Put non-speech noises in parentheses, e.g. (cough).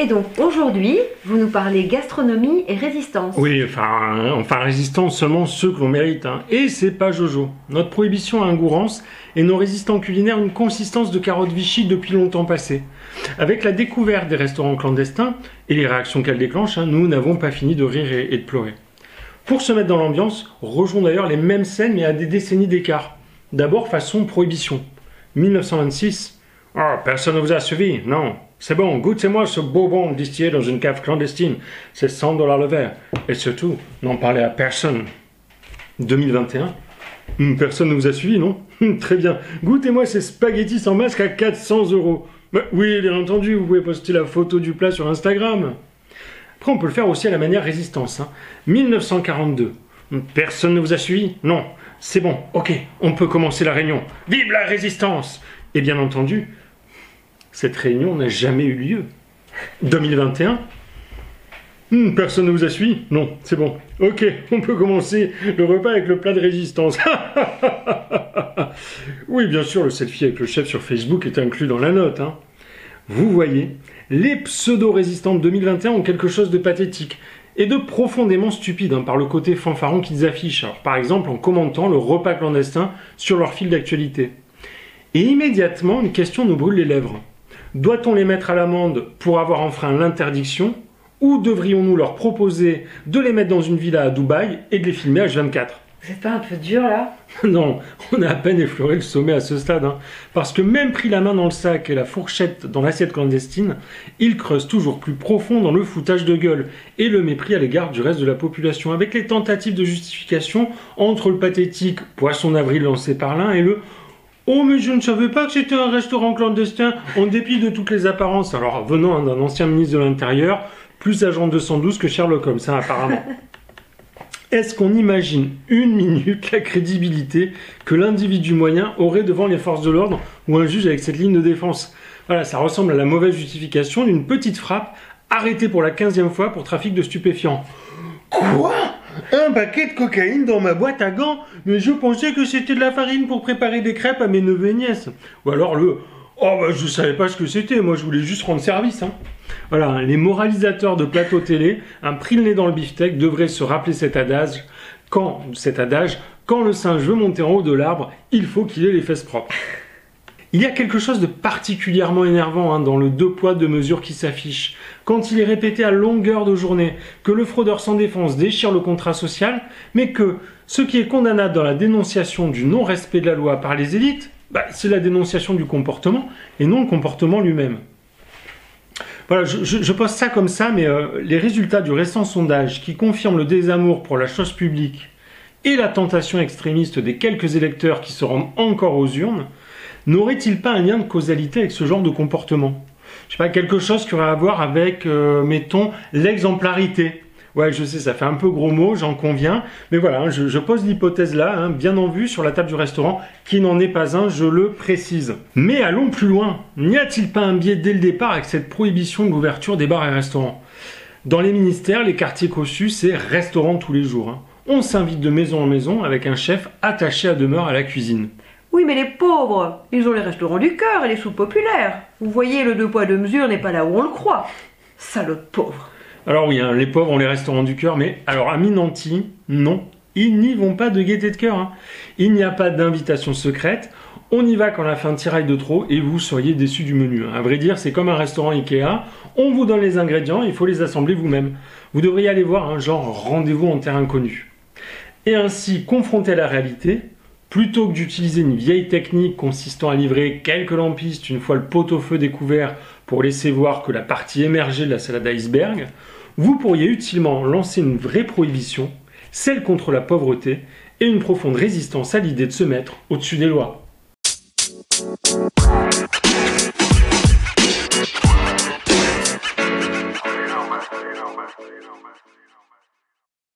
Et donc aujourd'hui, vous nous parlez gastronomie et résistance. Oui, enfin, enfin résistance seulement ceux que l'on mérite. Hein. Et c'est pas Jojo. Notre prohibition a un goût rance et nos résistants culinaires une consistance de carottes Vichy depuis longtemps passé. Avec la découverte des restaurants clandestins et les réactions qu'elles déclenchent, hein, nous n'avons pas fini de rire et de pleurer. Pour se mettre dans l'ambiance, rejoignons d'ailleurs les mêmes scènes mais à des décennies d'écart. D'abord façon prohibition. 1926. Oh, personne ne vous a suivi, non. C'est bon, goûtez-moi ce bonbon distillé dans une cave clandestine. C'est 100 dollars le verre. Et surtout, n'en parlez à personne. 2021. Hmm, personne ne vous a suivi, non (laughs) hmm, Très bien. Goûtez-moi ces spaghettis sans masque à 400 euros. Oui, bien entendu, vous pouvez poster la photo du plat sur Instagram. Après, on peut le faire aussi à la manière résistance. 1942. Hein. Hmm, personne ne vous a suivi Non. C'est bon, ok, on peut commencer la réunion. Vive la résistance Et bien entendu, cette réunion n'a jamais eu lieu. 2021 hmm, Personne ne vous a suivi? Non, c'est bon. Ok, on peut commencer le repas avec le plat de résistance. (laughs) oui, bien sûr, le selfie avec le chef sur Facebook est inclus dans la note. Hein. Vous voyez, les pseudo-résistants de 2021 ont quelque chose de pathétique et de profondément stupide hein, par le côté fanfaron qu'ils affichent. par exemple, en commentant le repas clandestin sur leur fil d'actualité. Et immédiatement, une question nous brûle les lèvres. Doit-on les mettre à l'amende pour avoir enfreint l'interdiction ou devrions-nous leur proposer de les mettre dans une villa à Dubaï et de les filmer H24 c'est pas un peu dur là? (laughs) Non, on a à peine effleuré le sommet à ce stade. Hein. parce que même pris la main dans le sac et la fourchette dans l'assiette clandestine, ils creusent toujours plus profond dans le foutage de gueule et le mépris à l'égard du reste de la population, avec les tentatives de justification entre le pathétique poisson d'avril lancé par l'un et le Oh mais je ne savais pas que c'était un restaurant clandestin, en dépit de toutes les apparences. Alors venant d'un ancien ministre de l'Intérieur, plus agent 212 que Sherlock Holmes, hein, apparemment. (laughs) Est-ce qu'on imagine une minute la crédibilité que l'individu moyen aurait devant les forces de l'ordre ou un juge avec cette ligne de défense? Voilà, ça ressemble à la mauvaise justification d'une petite frappe arrêtée pour la quinzième fois pour trafic de stupéfiants. Quoi? Un paquet de cocaïne dans ma boîte à gants Mais je pensais que c'était de la farine pour préparer des crêpes à mes neveux et nièces. Ou alors le Oh bah je savais pas ce que c'était, moi je voulais juste rendre service. Hein. Voilà, les moralisateurs de plateau télé, un pris le nez dans le beefsteak, devraient se rappeler cet adage. Quand, cet adage, quand le singe veut monter en haut de l'arbre, il faut qu'il ait les fesses propres. Il y a quelque chose de particulièrement énervant hein, dans le deux poids deux mesures qui s'affiche. Quand il est répété à longueur de journée que le fraudeur sans défense déchire le contrat social, mais que ce qui est condamnable dans la dénonciation du non-respect de la loi par les élites, bah, c'est la dénonciation du comportement et non le comportement lui-même. Voilà, je, pose ça comme ça, mais euh, les résultats du récent sondage qui confirment le désamour pour la chose publique et la tentation extrémiste des quelques électeurs qui se rendent encore aux urnes, n'aurait-il pas un lien de causalité avec ce genre de comportement? Je sais pas, quelque chose qui aurait à voir avec, euh, mettons, l'exemplarité Ouais, je sais, ça fait un peu gros mot, j'en conviens. Mais voilà, hein, je, pose l'hypothèse là, hein, bien en vue, sur la table du restaurant, qui n'en est pas un, je le précise. Mais allons plus loin. N'y a-t-il pas un biais dès le départ avec cette prohibition de l'ouverture des bars et restaurants? Dans les ministères, les quartiers cossus, c'est restaurant tous les jours. Hein. On s'invite de maison en maison avec un chef attaché à demeure à la cuisine. Oui, mais les pauvres, ils ont les restaurants du cœur et les soupes populaires. Vous voyez, le deux poids deux mesures n'est pas là où on le croit. Salope pauvre. Alors oui, hein, les pauvres ont les restaurants du cœur, mais alors à Minanti, non, ils n'y vont pas de gaieté de cœur. Hein. Il n'y a pas d'invitation secrète. On y va quand on a fait un tirail de trop et vous seriez déçu du menu. Hein. À vrai dire, c'est comme un restaurant Ikea. On vous donne les ingrédients, il faut les assembler vous-même. Vous devriez aller voir un genre rendez-vous en terrain inconnu. Et ainsi, confronté à la réalité, plutôt que d'utiliser une vieille technique consistant à livrer quelques lampistes une fois le pot-au-feu découvert pour laisser voir que la partie émergée de la salade iceberg, vous pourriez utilement lancer une vraie prohibition, celle contre la pauvreté, et une profonde résistance à l'idée de se mettre au-dessus des lois.